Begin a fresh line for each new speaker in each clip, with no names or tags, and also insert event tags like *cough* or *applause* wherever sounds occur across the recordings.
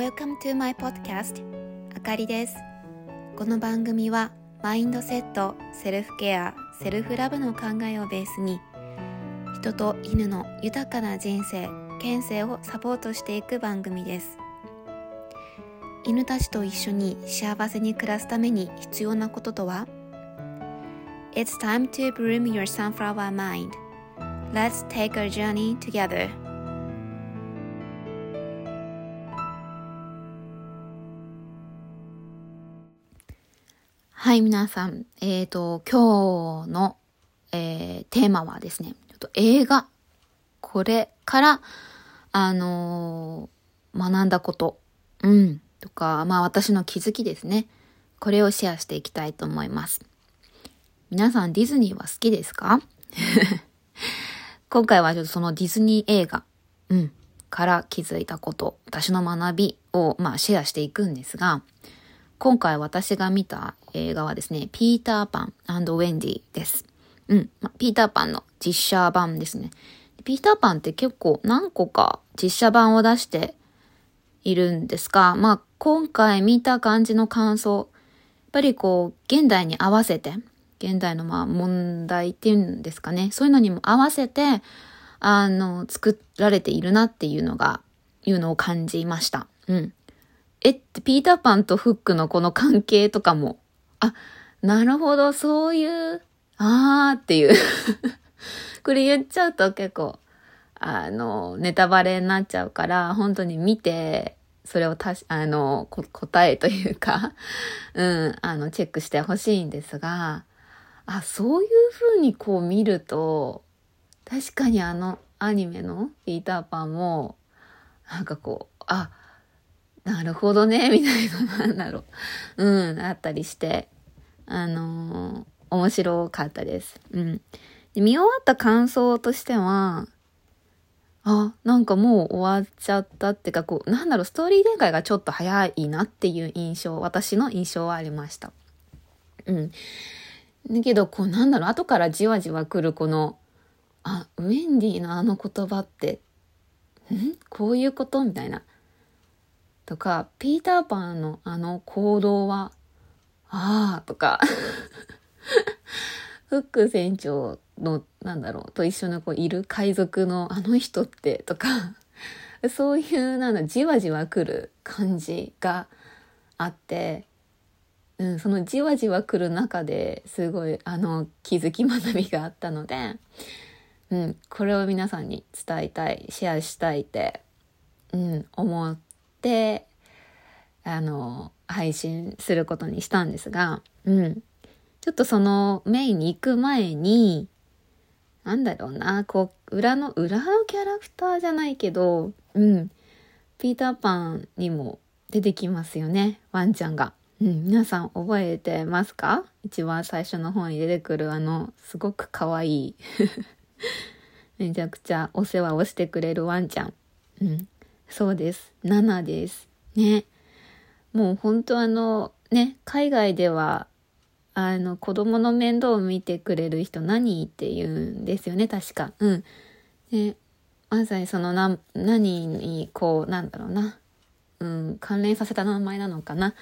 Welcome to my podcast あかりですこの番組はマインドセット、セルフケア、セルフラブの考えをベースに人と犬の豊かな人生、県政をサポートしていく番組です犬たちと一緒に幸せに暮らすために必要なこととは？It's time to bloom your sunflower mind. Let's take a journey together. はい、皆さん。えっ、ー、と、今日の、えー、テーマはですね、ちょっと映画。これから、あのー、学んだこと。うん。とか、まあ私の気づきですね。これをシェアしていきたいと思います。皆さんディズニーは好きですか？*laughs* 今回はちょっとそのディズニー映画、うん、から気づいたこと、私の学びを、まあ、シェアしていくんですが、今回私が見た映画はですね、ピーターパンウェンディです。うん、ま、ピーターパンの実写版ですね。ピーターパンって結構何個か実写版を出しているんですが、まあ、今回見た感じの感想、やっぱりこう、現代に合わせて、現代のまあ問題っていうんですかね。そういうのにも合わせて、あの、作られているなっていうのが、いうのを感じました。うん。えって、ピーターパンとフックのこの関係とかも、あ、なるほど、そういう、あーっていう。*laughs* これ言っちゃうと結構、あの、ネタバレになっちゃうから、本当に見て、それをたし、あの、答えというか *laughs* うん、あの、チェックしてほしいんですが、あ、そういう風にこう見ると、確かにあのアニメのピーターパンも、なんかこう、あ、なるほどね、*laughs* みたいな、なんだろう。うん、あったりして、あのー、面白かったです。うん。で見終わった感想としては、あ、なんかもう終わっちゃったっていうか、こう、なんだろう、ストーリー展開がちょっと早いなっていう印象、私の印象はありました。うん。だけど、こうなんだろう、後からじわじわ来るこの、あ、ウェンディのあの言葉って、ん？こういうこと？みたいな。とか、ピーターパンのあの行動は、ああ、とか、*laughs* フック船長の、なんだろう、と一緒にこういる海賊のあの人って、とか、*laughs* そういう、なんだ、じわじわ来る感じがあって、うん、そのじわじわ来る中ですごいあの気づき学びがあったので、うん、これを皆さんに伝えたいシェアしたいって、うん、思ってあの配信することにしたんですが、うん、ちょっとそのメインに行く前になんだろうなこう裏の裏のキャラクターじゃないけど、うん、ピーターパンにも出てきますよねワンちゃんが。うん、皆さん覚えてますか？一番最初の方に出てくるあの、すごく可愛い *laughs* めちゃくちゃお世話をしてくれるワンちゃん。うん。そうです。ナナです。ね。もう本当あの、ね、海外では、あの、子供の面倒を見てくれる人何って言うんですよね、確か。うん。ね、まさにそのな、何に、こう、なんだろうな。うん、関連させた名前なのかな。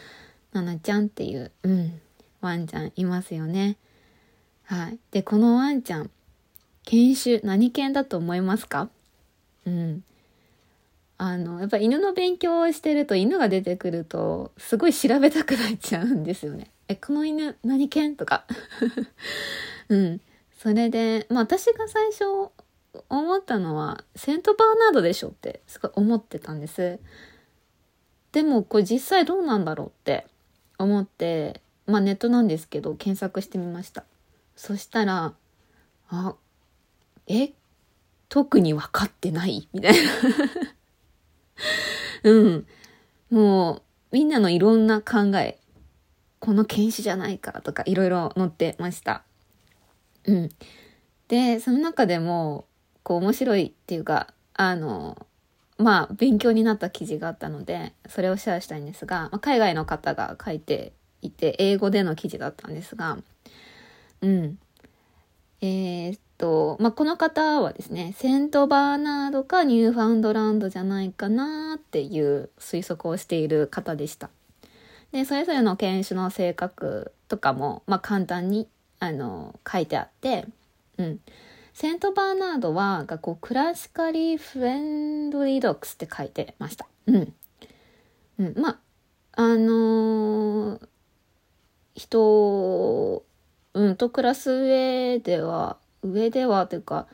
ななちゃんっていう、うん、ワンちゃんいますよね。はい。で、このワンちゃん、犬種、何犬だと思いますか？うん。あの、やっぱ犬の勉強をしてると犬が出てくると、すごい調べたくなっちゃうんですよね。*laughs* え、この犬何犬とか。*laughs* うん。それで、まあ私が最初思ったのは、セントバーナードでしょってすごい思ってたんです。でもこれ実際どうなんだろうって思って、まあネットなんですけど、検索してみました。そしたら、あ、え、特に分かってない？みたいな *laughs* うん。もう、みんなのいろんな考え、この犬種じゃないかとかいろいろ載ってました。うん。で、その中でも、こう面白いっていうか、あの、まあ、勉強になった記事があったので、それをシェアしたいんですが、まあ、海外の方が書いていて、英語での記事だったんですが、うん。えー、っと、まあ、この方はですね、セントバーナードかニューファンドランドじゃないかなっていう推測をしている方でした。で、それぞれの犬種の性格とかも、まあ、簡単に、あの、書いてあって、うん。セントバーナードは、がこう、クラシカリーフレンドリードックスって書いてました。うん。うん。まあ、あのー、人、うん、と暮らす上では、上ではというか、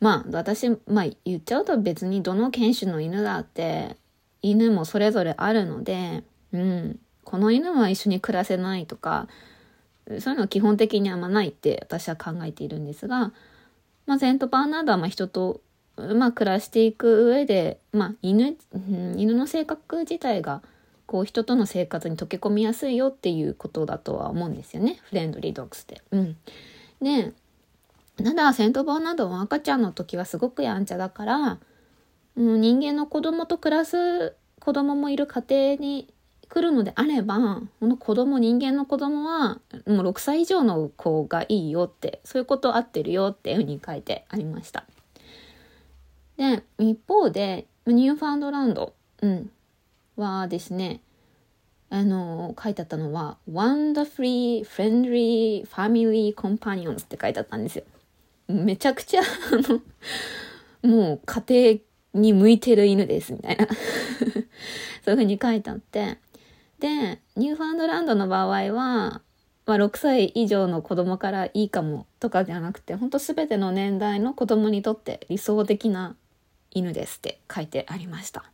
まあ、私、まあ、言っちゃうと別にどの犬種の犬だって、犬もそれぞれあるので、うん。この犬は一緒に暮らせないとか、そういうのは基本的にあんまないって私は考えているんですが、まあ、セントバーナードはま人と、まあ、暮らしていく上で、まあ、犬、犬の性格自体が、こう人との生活に溶け込みやすいよっていうことだとは思うんですよね。フレンドリードッグスって。うん。で、ただ、セントバーナードは赤ちゃんの時はすごくやんちゃだから、うん、人間の子供と暮らす子供もいる家庭に来るのであれば、この子供、人間の子供は、もう6歳以上の子がいいよって、そういうこと合ってるよっていうふうに書いてありました。で、一方で、ニューファンドランド、うん、はですね、あの、書いてあったのは、Wonderfully Friendly Family Companions って書いてあったんですよ。めちゃくちゃ、あの、もう家庭に向いてる犬です、みたいな。*laughs* そういうふうに書いてあって、で、ニューファンドランドの場合は、まあ、6歳以上の子供からいいかもとかじゃなくて、ほんと全ての年代の子供にとって理想的な犬ですって書いてありました。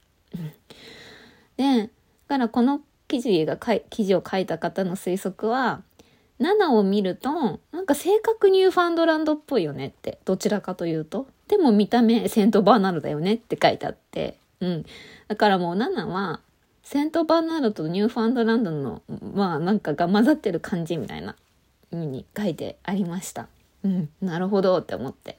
で、だからこの記事が記事を書いた方の推測は、ナナを見ると、なんか性格ニューファンドランドっぽいよねって、どちらかというと。でも見た目セントバーナードだよねって書いてあって、うん。だからもうナナは、セントバーナードとニューファンドランドの、まあなんかが混ざってる感じみたいな意味に書いてありました。うん、なるほどって思って。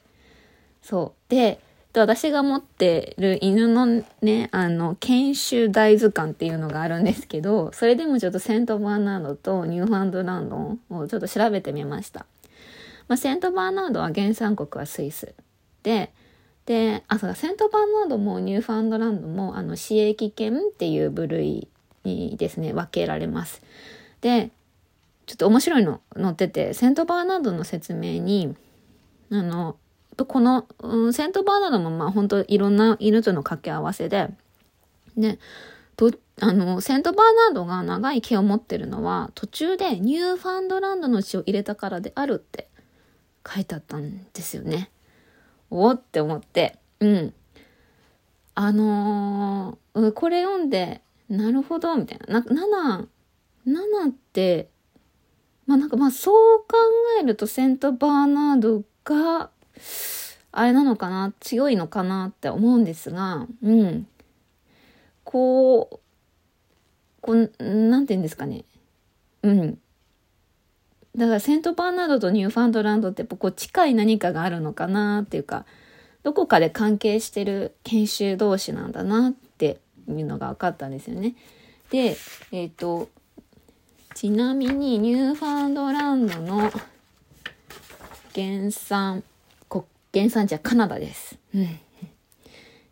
そう。で、私が持ってる犬のね、あの、犬種大図鑑っていうのがあるんですけど、それでもちょっとセントバーナードとニューファンドランドをちょっと調べてみました。まあ、セントバーナードは原産国はスイス。で、で、あ、そうだ、セントバーナードもニューファンドランドも、あの、使役犬っていう部類にですね、分けられます。で、ちょっと面白いの載ってて、セントバーナードの説明に、あの、この、うん、セントバーナードもまあ本当いろんな犬との掛け合わせで、ね、と、あの、セントバーナードが長い毛を持ってるのは、途中でニューファンドランドの血を入れたからであるって書いてあったんですよね。おって思って、うん。あのー、これ読んで、なるほど、みたいな。な、7、7って、まあなんかまあそう考えるとセントバーナードが、あれなのかな？強いのかなって思うんですが、うん。こう、こう、なんて言うんですかね。うん。だからセントバーナードとニューファンドランドってやっぱこう近い何かがあるのかなっていうか、どこかで関係してる犬種同士なんだなっていうのが分かったんですよね。で、えっ、ー、と、ちなみにニューファンドランドの原産、原産地はカナダです。うん。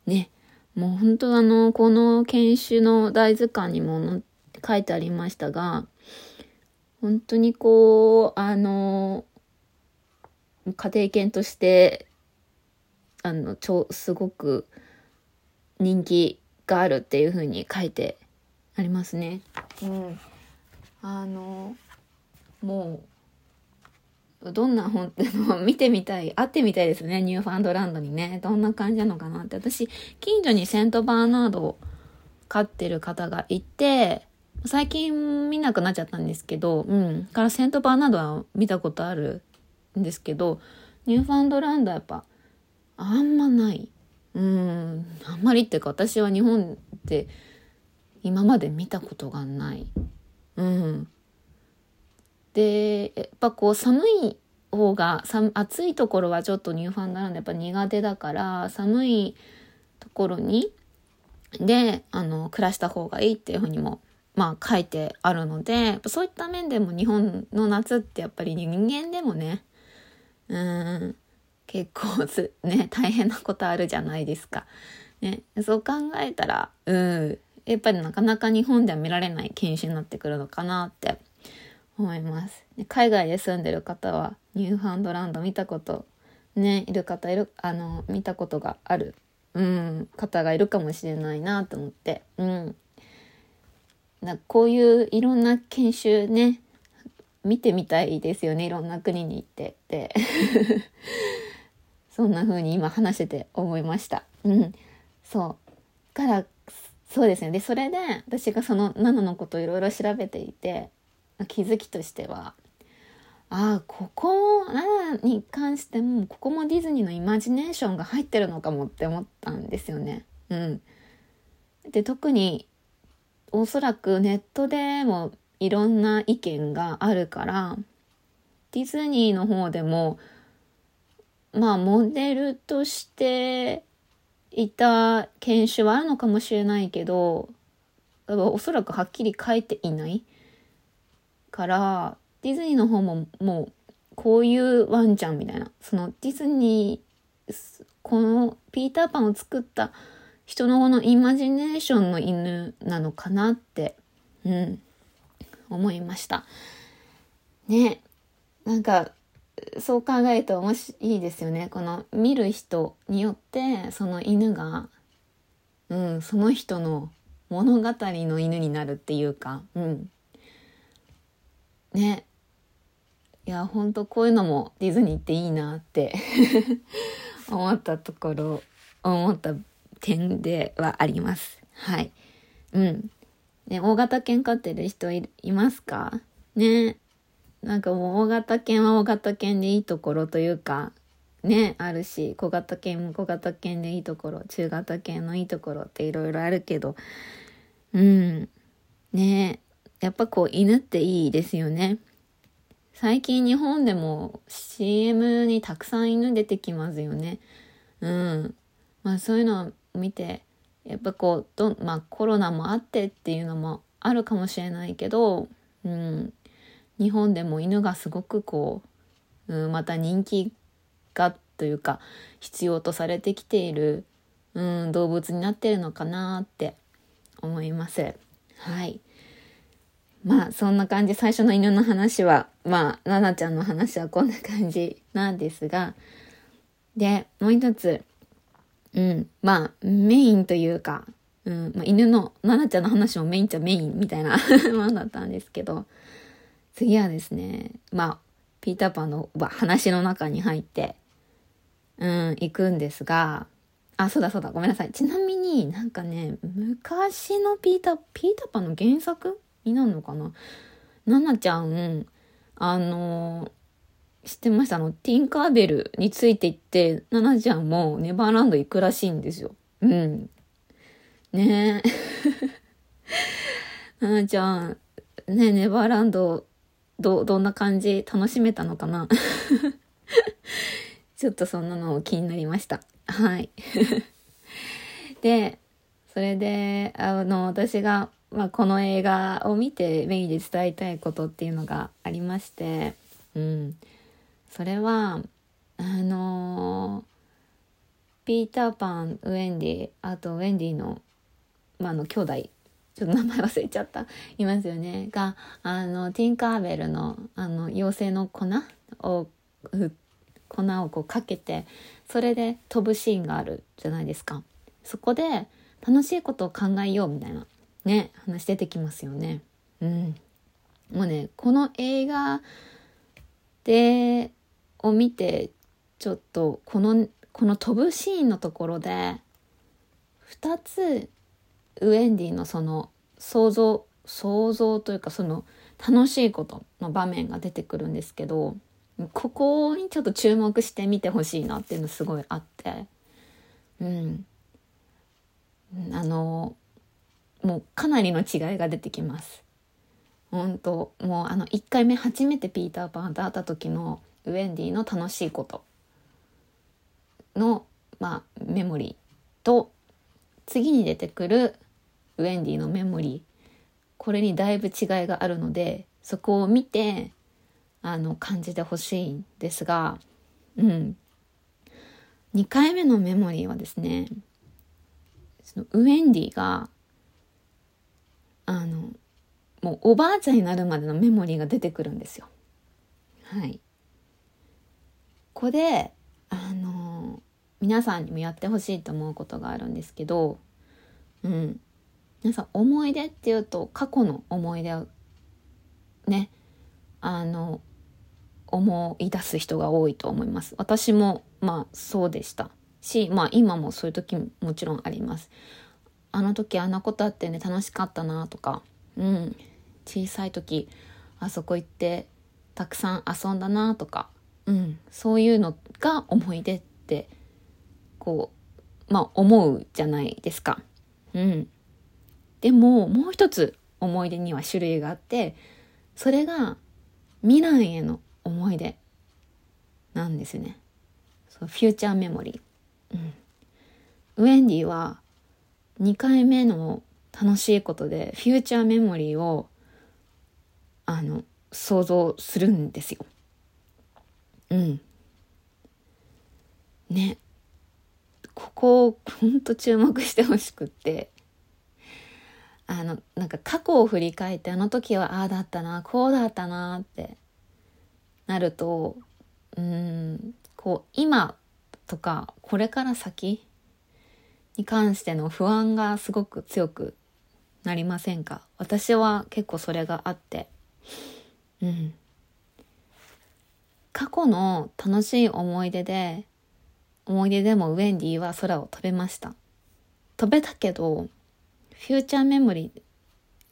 ね。もう本当あの、この犬種の大図鑑にも書いてありましたが、本当にこう、あの、家庭犬として、あの、超、すごく人気があるっていう風に書いてありますね。うん。あの、もう、どんな本ってのを見てみたい、会ってみたいですね、ニューファンドランドにね。どんな感じなのかなって。私、近所にセントバーナードを飼ってる方がいて、最近見なくなっちゃったんですけど、うん。からセントバーナードは見たことあるんですけど、ニューファンドランドはやっぱ、あんまない。うん。あんまりっていうか、私は日本で今まで見たことがない。うん。で、やっぱこう寒い方が、暑いところはちょっとニューファンドランドやっぱ苦手だから、寒いところに、で、あの、暮らした方がいいっていうふうにもまあ書いてあるので、そういった面でも日本の夏ってやっぱり人間でもね、うん、結構ね大変なことあるじゃないですか。ね、そう考えたらうんやっぱりなかなか日本では見られない犬種になってくるのかなって思います。海外で住んでる方はニューファンドランド見たことねいる方いるあの見たことがある、うん、方がいるかもしれないなと思って、うん、なこういういろんな研修ね見てみたいですよねいろんな国に行ってって *laughs* そんな風に今話してて思いました。うん、そうからそうですねでそれで私がその7のことをいろいろ調べていて気づきとしてはああここも7に関してもここもディズニーのイマジネーションが入ってるのかもって思ったんですよね。うん、で特におそらくネットでもいろんな意見があるからディズニーの方でもまあモデルとしていた犬種はあるのかもしれないけどおそらくはっきり書いていないからディズニーの方ももうこういうワンちゃんみたいな。そのディズニーこのピーターパンを作った人のこのイマジネーションの犬なのかなってうん。思いました。ね。なんかそう考えると面白いですよね。この見る人によってその犬が、うん、その人の物語の犬になるっていうか、うん、ねいやほんとこういうのもディズニーっていいなって *laughs* 思ったところ思った点ではあります。はい。うん。ね、大型犬飼ってる人いますか？ね。なんかもう大型犬は大型犬でいいところというか、ね、あるし、小型犬も小型犬でいいところ、中型犬のいいところっていろいろあるけど、うん。ねやっぱこう犬っていいですよね。最近日本でも CM にたくさん犬出てきますよね。うん。まあそういうのを見て、やっぱこう、どまあコロナもあってっていうのもあるかもしれないけど、うん。日本でも犬がすごくこう、うん、また人気がというか必要とされてきている、うん、動物になってるのかなって思います。はい。まあそんな感じ。最初の犬の話はまあ奈々ちゃんの話はこんな感じなんですが。でもう一つ。うんまあメインというか、うんまあ、犬の奈々ちゃんの話もメインっちゃメインみたいな *laughs* ものだったんですけど。次はですね、まあ、ピーターパンの話の中に入って、うん、行くんですが、あ、そうだそうだ、ごめんなさい。ちなみになんかね、昔のピーター、ピーターパンの原作になるのかな？ナナちゃん、あの知ってました？あの、ティンカーベルについていって、ナナちゃんもネバーランド行くらしいんですよ。うん。ねえ。*laughs* ナナちゃん、ねネバーランドど、どんな感じ？楽しめたのかな？*laughs* ちょっとそんなの気になりました。はい。*laughs* で、それで、あの、私が、まあ、この映画を見てメインで伝えたいことっていうのがありまして、うん。それは、あのピーターパン、ウェンディ、あとウェンディの、まあ、の兄弟ちょっと名前忘れちゃった、いますよね。が、あの、ティンカーベルの、あの、妖精の粉を、粉をこうかけて、それで飛ぶシーンがあるじゃないですか。そこで、楽しいことを考えようみたいな、ね、話出てきますよね。うん。もうね、この映画で、を見て、ちょっと、この、この飛ぶシーンのところで、2つウェンディのその想像想像というかその楽しいことの場面が出てくるんですけどここにちょっと注目してみてほしいなっていうのすごいあってうんあのもうかなりの違いが出てきます。本当もうあの1回目初めてピーター・パンと会った時のウェンディの楽しいことの、まあ、メモリーと次に出てくるウェンディのメモリーこれにだいぶ違いがあるのでそこを見てあの感じてほしいんですがうん2回目のメモリーはですねそのウェンディがあのもうおばあちゃんになるまでのメモリーが出てくるんですよ。はい。ここであの皆さんにもやってほしいと思うことがあるんですけど、うん、皆さん思い出っていうと過去の思い出をねあの思い出す人が多いと思います。私もまあそうでしたし、まあ今もそういう時もちろんあります。あの時あんなことあってね楽しかったなとか、うん、小さい時あそこ行ってたくさん遊んだなとか、うん、そういうのが思い出ってこうまあ思うじゃないですか。うん、でももう一つ思い出には種類があってそれが未来への思い出なんですね。そうフューチャーメモリー。うん。ウェンディは2回目の楽しいことでフューチャーメモリーをあの想像するんですよ。うん。ね。ここをほんと注目してほしくってあのなんか過去を振り返ってあの時はああだったなこうだったなってなるとうんこう今とかこれから先に関しての不安がすごく強くなりませんか？私は結構それがあって。うん。過去の楽しい思い出で思い出でもウェンディは空を飛べました。飛べたけどフューチャーメモリー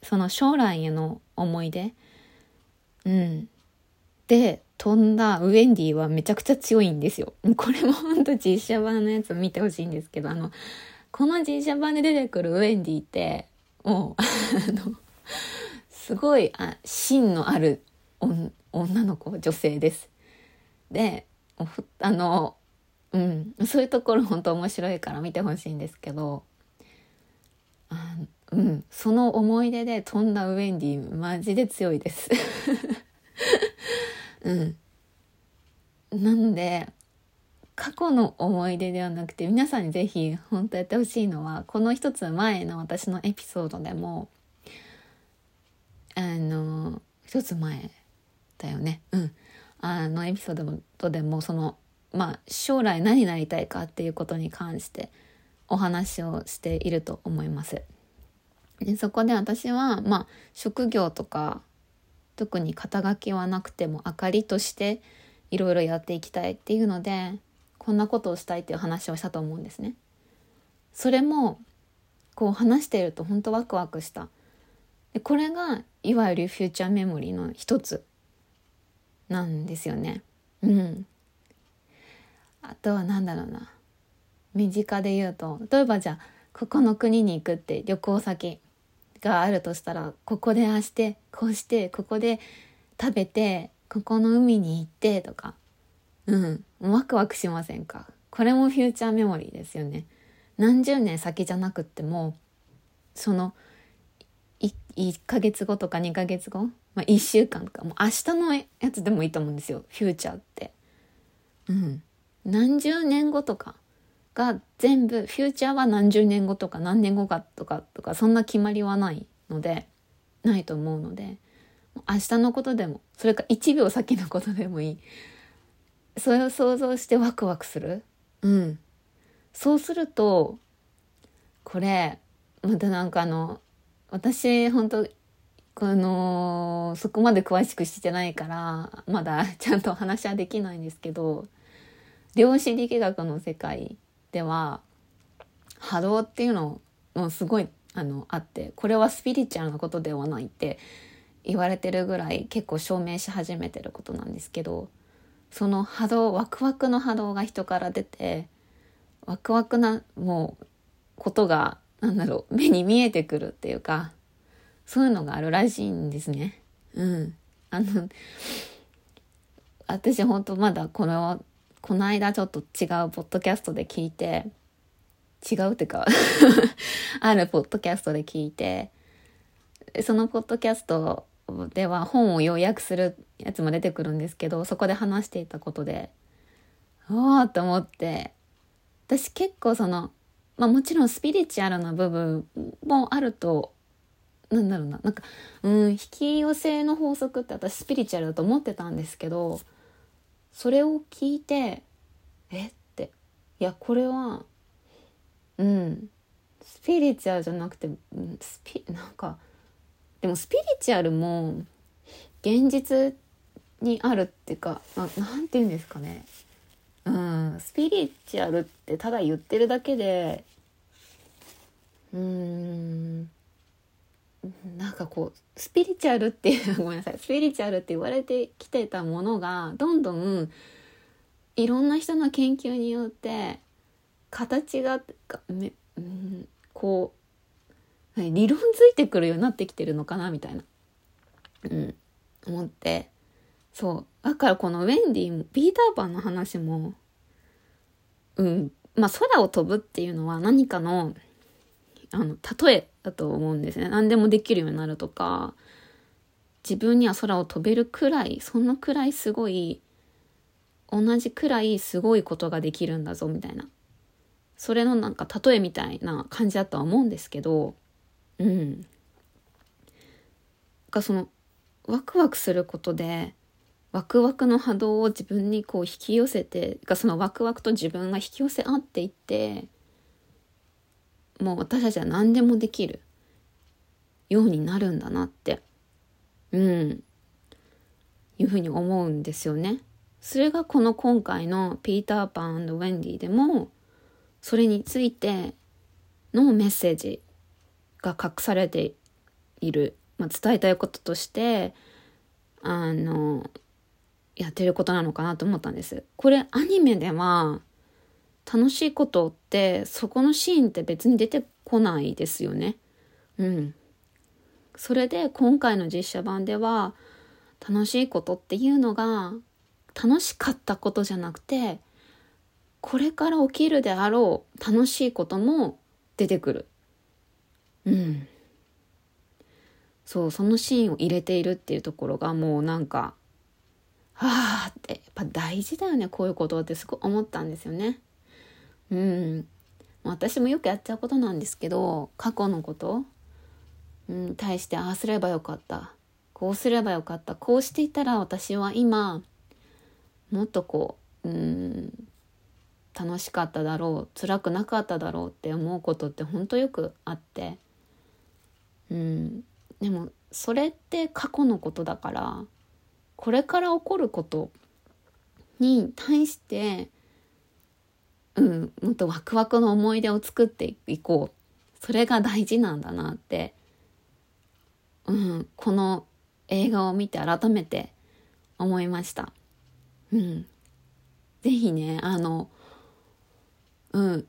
その将来への思い出？うん。で飛んだウェンディはめちゃくちゃ強いんですよ。これもほんと実写版のやつ見てほしいんですけど、あの、この実写版で出てくるウェンディって、もう、*laughs* あの、すごい、あ、芯のある女の子、女性です。で、あの、うん、そういうところ *laughs* 本当面白いから見てほしいんですけど、あうん、その思い出で飛んだウェンディマジで強いです。*laughs* うん。なんで、過去の思い出ではなくて皆さんにぜひ本当やってほしいのはこの一つ前の私のエピソードでもあの一つ前だよねうんあのエピソードでもそのまあ将来何になりたいかっていうことに関してお話をしていると思います。でそこで私はまあ職業とか特に肩書きはなくても明かりとしていろいろやっていきたいっていうのでこんなことをしたいっていう話をしたと思うんですね。それもこう話していると本当ワクワクした。でこれがいわゆるフューチャーメモリーの一つなんですよね。うん。あとは何だろうな。身近で言うと例えばじゃあここの国に行くって旅行先があるとしたらここでああしてこうしてここで食べてここの海に行ってとかうんワクワクしませんか？これもフューチャーメモリーですよね。何十年先じゃなくってもその1ヶ月後とか2ヶ月後、まあ、1週間とかもう明日のやつでもいいと思うんですよ。フューチャーって。うん。何十年後とかが全部フューチャーは何十年後とか何年後かとかとかそんな決まりはないのでないと思うので明日のことでもそれか1秒先のことでもいい。それを想像してワクワクする？うん。そうするとこれまたなんかあの私本当このそこまで詳しくしてないからまだちゃんと話はできないんですけど量子力学の世界では波動っていうのもすごいあのあってこれはスピリチュアルなことではないって言われてるぐらい結構証明し始めてることなんですけどその波動ワクワクの波動が人から出てワクワクなもうことがなんだろう目に見えてくるっていうかそういうのがあるらしいんですね。うん。あの私本当まだこのこの間ちょっと違うポッドキャストで聞いて、違うっていうか *laughs* あるポッドキャストで聞いて、そのポッドキャストでは本を要約するやつも出てくるんですけど、そこで話していたことで、おーと思って、私結構その、まあもちろんスピリチュアルな部分もあると、なんだろうな、なんか、うん、引き寄せの法則って私スピリチュアルだと思ってたんですけど、それを聞いて、えって、いや、これは、うん、スピリチュアルじゃなくて、スピ、なんか、でもスピリチュアルも現実にあるっていうかななんて言うんですかね。うんスピリチュアルってただ言ってるだけでうんなんかこうスピリチュアルっていう *laughs* ごめんなさいスピリチュアルって言われてきてたものがどんどんいろんな人の研究によって形がめ、うん、こう理論ついてくるようになってきてるのかなみたいな、うん、思って。そう。だからこのウェンディもピーターパンの話もうん。まあ空を飛ぶっていうのは何かのあの例えだと思うんですね。何でもできるようになるとか自分には空を飛べるくらいそのくらいすごい同じくらいすごいことができるんだぞみたいな。それのなんか例えみたいな感じだとは思うんですけどうんがそのワクワクすることでワクワクの波動を自分にこう引き寄せてがそのワクワクと自分が引き寄せ合っていってもう私たちは何でもできるようになるんだなってうんいうふうに思うんですよね。それがこの今回のピーターパンウェンディでもそれについてのメッセージが隠されている、まあ、伝えたいこととしてあのやってることなのかなと思ったんです。これアニメでは楽しいことってそこのシーンって別に出てこないですよね。うん。それで今回の実写版では楽しいことっていうのが楽しかったことじゃなくてこれから起きるであろう楽しいことも出てくる。うん。そう、そのシーンを入れているっていうところがもうなんかはあってやっぱ大事だよねこういうことってすごい思ったんですよね。うん私もよくやっちゃうことなんですけど過去のことに対してああすればよかったこうすればよかったこうしていたら私は今もっとこううん楽しかっただろう辛くなかっただろうって思うことってほんとよくあってうん。でもそれって過去のことだからこれから起こることに対してうんもっとワクワクの思い出を作っていこう。それが大事なんだなって、うん、この映画を見て改めて思いました。うん、ぜひねあのうん。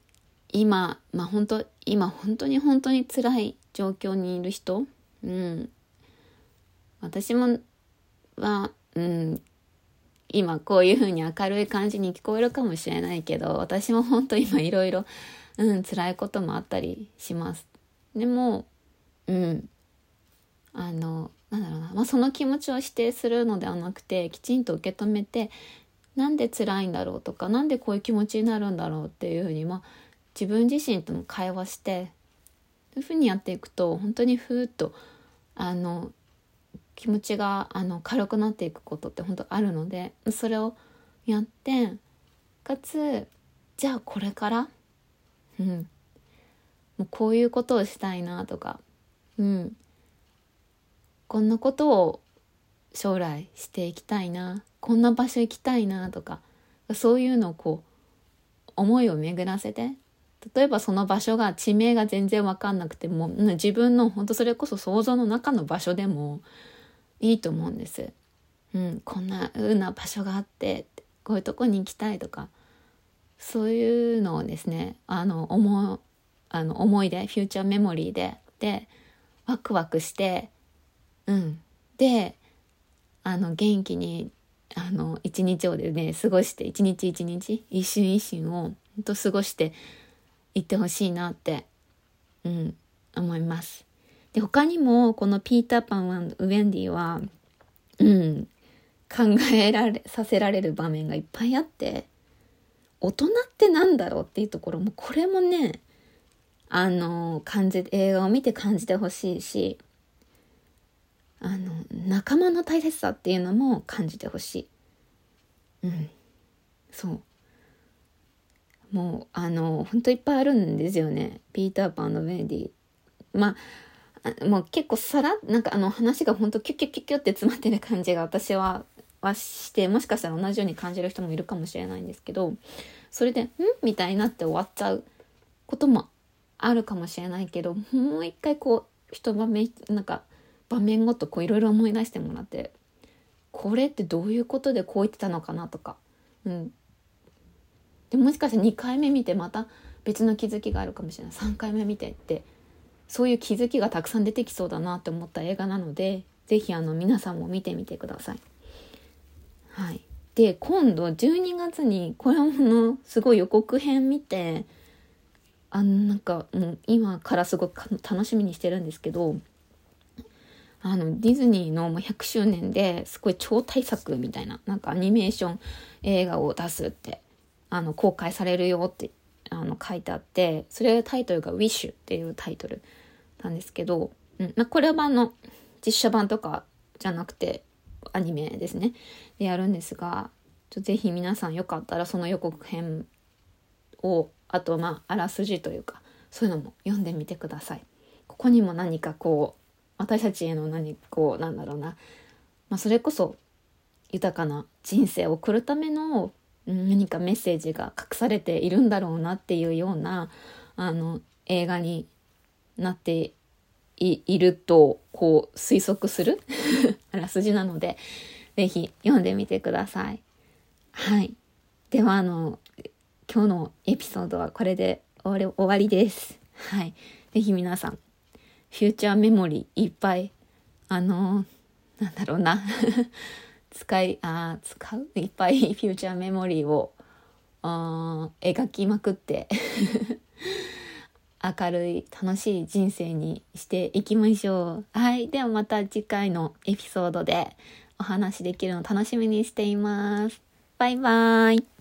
今まあ本当今本当に本当に辛い状況にいる人、うん、私もはうん、今こういう風に明るい感じに聞こえるかもしれないけど私も本当今いろいろうん辛いこともあったりします。でもうん。あのなんだろうな、まあ、その気持ちを否定するのではなくてきちんと受け止めてなんで辛いんだろうとか何でこういう気持ちになるんだろうっていうふうに、まあ、自分自身との会話してそういうふうにやっていくと本当にふーっとあの気持ちがあの軽くなっていくことって本当あるのでそれをやってかつじゃあこれからうんもうこういうことをしたいなとかうんこんなことを将来していきたいなこんな場所行きたいなとかそういうのをこう思いを巡らせて例えばその場所が地名が全然分かんなくても自分の本当それこそ想像の中の場所でもいいと思うんです。うん、こんな風な場所があってこういうとこに行きたいとかそういうのをですねあの思あの思い出フューチャーメモリーででワクワクしてうんであの元気にあの一日をでね過ごして一日一日一瞬一瞬をほんと過ごしていってほしいなって、うん、思います。で他にもこのピーターパンウェンディはうん考えられさせられる場面がいっぱいあって大人ってなんだろうっていうところも、これもね、あの、感じ、映画を見て感じてほしいし、あの、仲間の大切さっていうのも感じてほしい。うん。そう。もう、あの、ほんといっぱいあるんですよね。ピーターパンのメディ。まあ、もう結構さら、なんかあの話がほんとキュッキュッキュキュって詰まってる感じが私は、はして、もしかしたら同じように感じる人もいるかもしれないんですけど、それで、ん？みたいになって終わっちゃうこともあるかもしれないけど、もう一回こう、一場面、なんか、場面ごとこういろいろ思い出してもらって、これってどういうことでこう言ってたのかなとか、うん。でもしかして2回目見てまた別の気づきがあるかもしれない。3回目見てって、そういう気づきがたくさん出てきそうだなって思った映画なので、是非皆さんも見てみてください。はい。で、今度12月にこれのすごい予告編見て、あのなんかもう今からすごく楽しみにしてるんですけど、あの、ディズニーの100周年ですごい超大作みたいな、なんかアニメーション映画を出すって、あの、公開されるよってあの書いてあって、それタイトルが Wish っていうタイトルなんですけど、うん、まあ、これはあの、実写版とかじゃなくて、アニメですね。でやるんですが、ちょぜひ皆さんよかったらその予告編を、あとまあ、あらすじというか、そういうのも読んでみてください。ここにも何かこう、私たちへの何こうなんだろうな、まあ、それこそ豊かな人生を送るための何かメッセージが隠されているんだろうなっていうようなあの映画になっているとこう推測する *laughs* あらすじなので是非読んでみてください。はい。ではあの今日のエピソードはこれで終わり終わりです。はい。是非皆さんフューチャーメモリーいっぱい、あのー、なんだろうな *laughs* 使い、あ使う？いっぱいフューチャーメモリーを、あ描きまくって *laughs* 明るい楽しい人生にしていきましょう。はい。ではまた次回のエピソードでお話できるの楽しみにしています。バイバーイ。